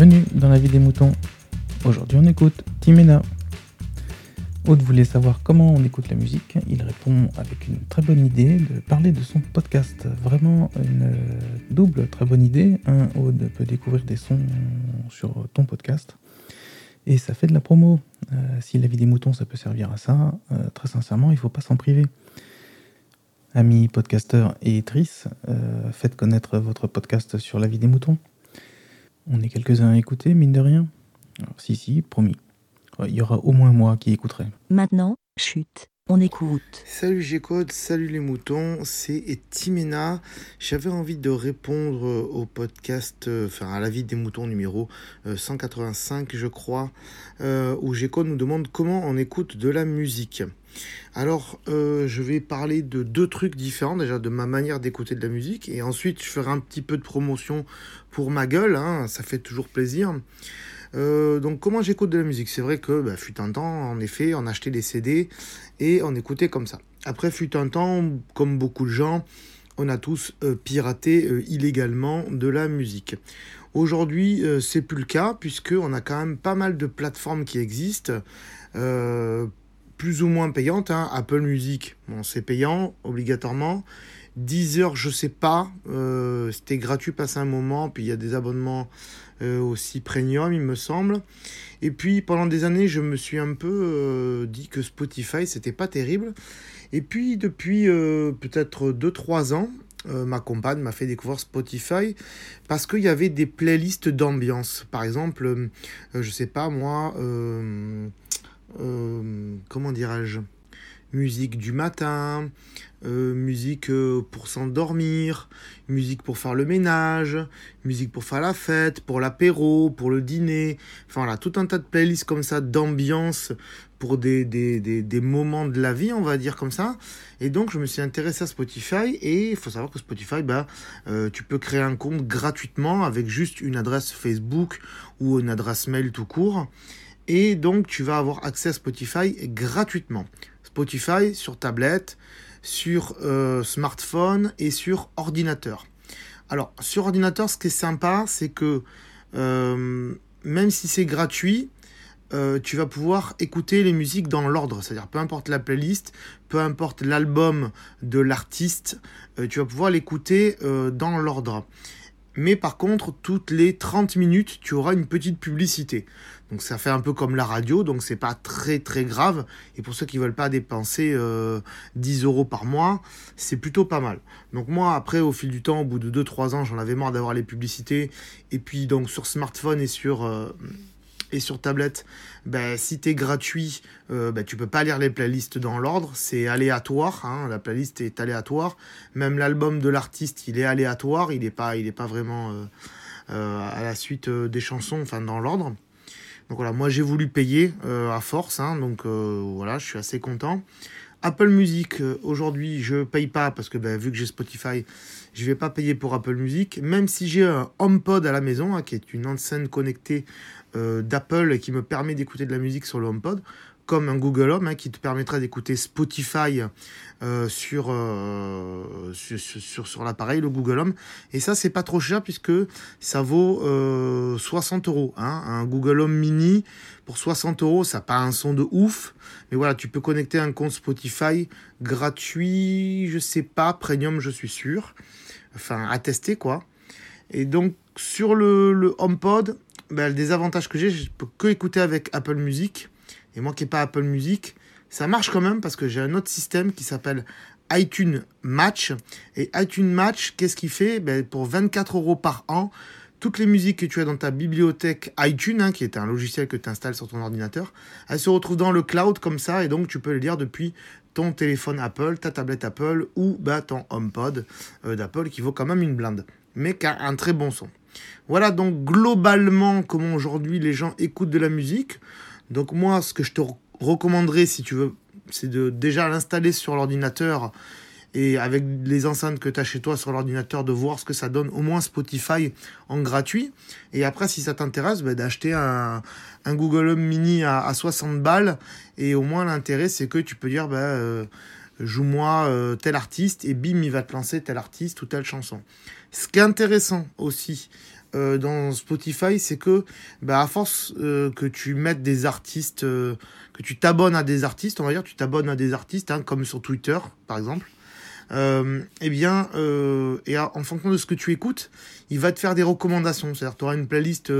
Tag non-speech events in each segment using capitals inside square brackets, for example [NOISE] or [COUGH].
Bienvenue dans la vie des moutons. Aujourd'hui on écoute Timena. Aude voulait savoir comment on écoute la musique. Il répond avec une très bonne idée de parler de son podcast. Vraiment une double très bonne idée. Aude peut découvrir des sons sur ton podcast. Et ça fait de la promo. Euh, si la vie des moutons ça peut servir à ça, euh, très sincèrement il ne faut pas s'en priver. Amis podcasteurs et Tris, euh, faites connaître votre podcast sur la vie des moutons. On est quelques-uns à écouter, mine de rien. si, si, promis. Il y aura au moins moi qui écouterai. Maintenant, chute, on écoute. Salut G-Code, salut les moutons, c'est Timena. J'avais envie de répondre au podcast, euh, enfin à la vie des moutons numéro 185, euh, je crois, euh, où G-Code nous demande comment on écoute de la musique. Alors, je vais parler de deux trucs différents, déjà de ma manière d'écouter de la musique, et ensuite je ferai un petit peu de promotion pour ma gueule, hein, ça fait toujours plaisir. Euh, donc comment j'écoute de la musique? C'est vrai que bah, fut un temps, en effet, on achetait des CD et on écoutait comme ça. Après fut un temps, comme beaucoup de gens, on a tous euh, piraté euh, illégalement de la musique. Aujourd'hui, c'est plus le cas puisque on a quand même pas mal de plateformes qui existent, plus ou moins payantes. Hein. Apple Music, c'est payant obligatoirement. Deezer, je sais pas, c'était gratuit passé un moment, puis il y a des abonnements euh, aussi premium, il me semble. Et puis pendant des années, je me suis un peu euh, dit que Spotify, c'était pas terrible. Et puis depuis euh, peut-être 2-3 ans, ma compagne m'a fait découvrir Spotify parce qu'il y avait des playlists d'ambiance. Par exemple, je sais pas moi, comment dirais-je? Musique du matin, euh, musique euh, pour s'endormir, musique pour faire le ménage, musique pour faire la fête, pour l'apéro, pour le dîner. Enfin voilà, tout un tas de playlists comme ça d'ambiance pour des, des, des, moments de la vie, on va dire comme ça. Et donc je me suis intéressé à Spotify et il faut savoir que Spotify, bah, euh, tu peux créer un compte gratuitement avec juste une adresse Facebook ou une adresse mail tout court. Et donc tu vas avoir accès à Spotify gratuitement. Spotify sur tablette, sur euh, smartphone et sur ordinateur. Alors, sur ordinateur, ce qui est sympa, c'est que euh, même si c'est gratuit, euh, tu vas pouvoir écouter les musiques dans l'ordre, c'est-à-dire peu importe la playlist, peu importe l'album de l'artiste, tu vas pouvoir l'écouter dans l'ordre. Mais par contre, toutes les 30 minutes, tu auras une petite publicité. Donc ça fait un peu comme la radio, donc c'est pas très très grave. Et pour ceux qui veulent pas dépenser 10 euh, euros par mois, c'est plutôt pas mal. Donc moi, après, au fil du temps, au bout de 2-3 ans, j'en avais marre d'avoir les publicités. Et puis donc sur smartphone et sur... Euh, et sur tablette, ben, si tu es gratuit, euh, ben, tu peux pas lire les playlists dans l'ordre, c'est aléatoire, hein, la playlist est aléatoire. Même l'album de l'artiste, il est aléatoire, il n'est pas, il pas vraiment euh, euh, à la suite des chansons, enfin dans l'ordre. Donc voilà, moi j'ai voulu payer à force, hein, donc voilà, je suis assez content. Apple Music, aujourd'hui je paye pas parce que ben, vu que j'ai Spotify, je vais pas payer pour Apple Music, même si j'ai un HomePod à la maison, hein, qui est une enceinte connectée euh, d'Apple qui me permet d'écouter de la musique sur le HomePod, un Google Home hein, qui te permettra d'écouter Spotify euh, sur, euh, sur, sur, l'appareil, le Google Home. Et ça, c'est pas trop cher puisque ça vaut 60 euros. Hein. Un Google Home mini pour 60 euros, ça n'a pas un son de ouf. Mais voilà, tu peux connecter un compte Spotify gratuit, je sais pas, premium, je suis sûr. Enfin, à tester quoi. Et donc, sur le, le HomePod, ben, le désavantage que j'ai, je peux que écouter avec Apple Music. Et moi qui n'ai pas Apple Music, ça marche quand même parce que j'ai un autre système qui s'appelle iTunes Match. Et iTunes Match, qu'est-ce qu'il fait? Ben, Pour 24 euros par an, toutes les musiques que tu as dans ta bibliothèque iTunes, hein, qui est un logiciel que tu installes sur ton ordinateur, elles se retrouvent dans le cloud comme ça, et donc tu peux les lire depuis ton téléphone Apple, ta tablette Apple ou bah, ton HomePod euh, d'Apple qui vaut quand même une blinde, mais qui a un très bon son. Voilà donc globalement comment aujourd'hui les gens écoutent de la musique. Donc moi, ce que je te recommanderais si tu veux, c'est de déjà l'installer sur l'ordinateur et avec les enceintes que tu as chez toi sur l'ordinateur, de voir ce que ça donne, au moins Spotify en gratuit. Et après, si ça t'intéresse, bah, d'acheter un, Google Home Mini à, 60 balles. Et au moins, l'intérêt, c'est que tu peux dire, bah, euh, joue-moi euh, tel artiste, et bim, il va te lancer tel artiste ou telle chanson. Ce qui est intéressant aussi euh, dans Spotify, c'est que bah, à force euh, que tu mettes des artistes, que tu t'abonnes à des artistes, on va dire, tu t'abonnes à des artistes, hein, comme sur Twitter par exemple, eh bien, et en fonction de ce que tu écoutes, il va te faire des recommandations. C'est-à-dire, tu auras une playlist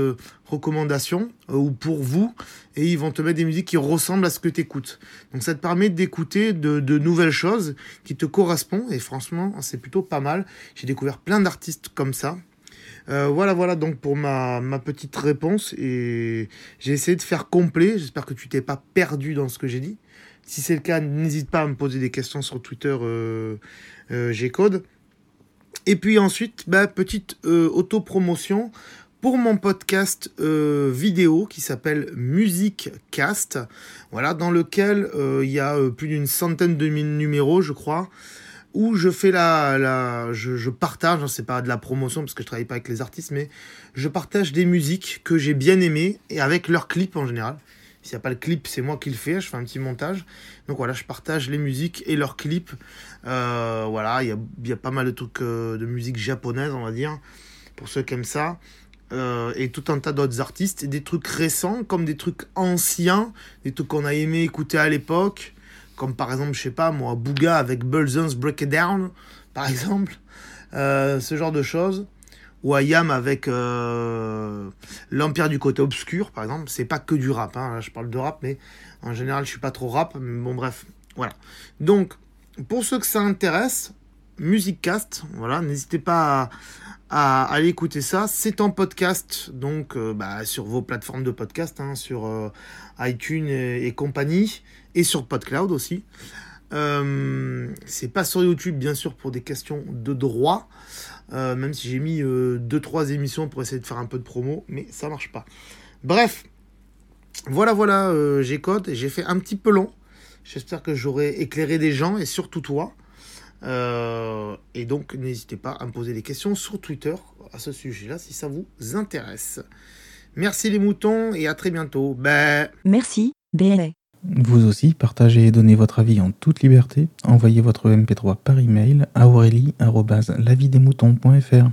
recommandations ou pour vous, et ils vont te mettre des musiques qui ressemblent à ce que tu écoutes. Donc ça te permet d'écouter de, nouvelles choses qui te correspondent, et franchement, c'est plutôt pas mal. J'ai découvert plein d'artistes comme ça. Euh, voilà, voilà donc pour ma, petite réponse. Et j'ai essayé de faire complet. J'espère que tu t'es pas perdu dans ce que j'ai dit. Si c'est le cas, n'hésite pas à me poser des questions sur Twitter euh, euh G-Code. Et puis ensuite, bah, petite euh, auto-promotion pour mon podcast vidéo qui s'appelle Music Cast. Voilà, dans lequel il y a plus d'une centaine de numéros, je crois où je fais la, la je, je partage, hein, c'est pas de la promotion parce que je travaille pas avec les artistes, mais je partage des musiques que j'ai bien aimées et avec leurs clips en général. S'il n'y a pas le clip, c'est moi qui le fais, je fais un petit montage. Donc voilà, je partage les musiques et leurs clips. Euh, voilà, il y a, y a, pas mal de trucs euh, de musique japonaise, on va dire, pour ceux qui aiment ça. Euh, et tout un tas d'autres artistes, des trucs récents comme des trucs anciens, des trucs qu'on a aimé écouter à l'époque comme par exemple, je sais pas moi, Booga avec Bullsons Break It Down, par [LAUGHS] exemple, ce genre de choses. Ou Ayam avec euh, l'Empire du côté obscur, par exemple. C'est pas que du rap, hein. je parle de rap, mais en général, je suis pas trop rap. Mais bon, bref, voilà. Donc, pour ceux que ça intéresse, Musicast, voilà, n'hésitez pas à, aller écouter ça. C'est en podcast, donc euh, bah, sur vos plateformes de podcast, hein, sur iTunes et compagnie et sur PodCloud aussi. Euh, c'est pas sur YouTube, bien sûr, pour des questions de droit. Euh, même si j'ai mis 2-3 euh, émissions pour essayer de faire un peu de promo, mais ça marche pas. Bref, voilà, voilà, j'ai code j'ai fait un petit peu long. J'espère que j'aurai éclairé des gens et surtout toi. et donc, n'hésitez pas à me poser des questions sur Twitter à ce sujet-là si ça vous intéresse. Merci les moutons et à très bientôt. Merci, BLA. Vous aussi, partagez et donnez votre avis en toute liberté. Envoyez votre MP3 par email à aurélie.lavidesmoutons.fr.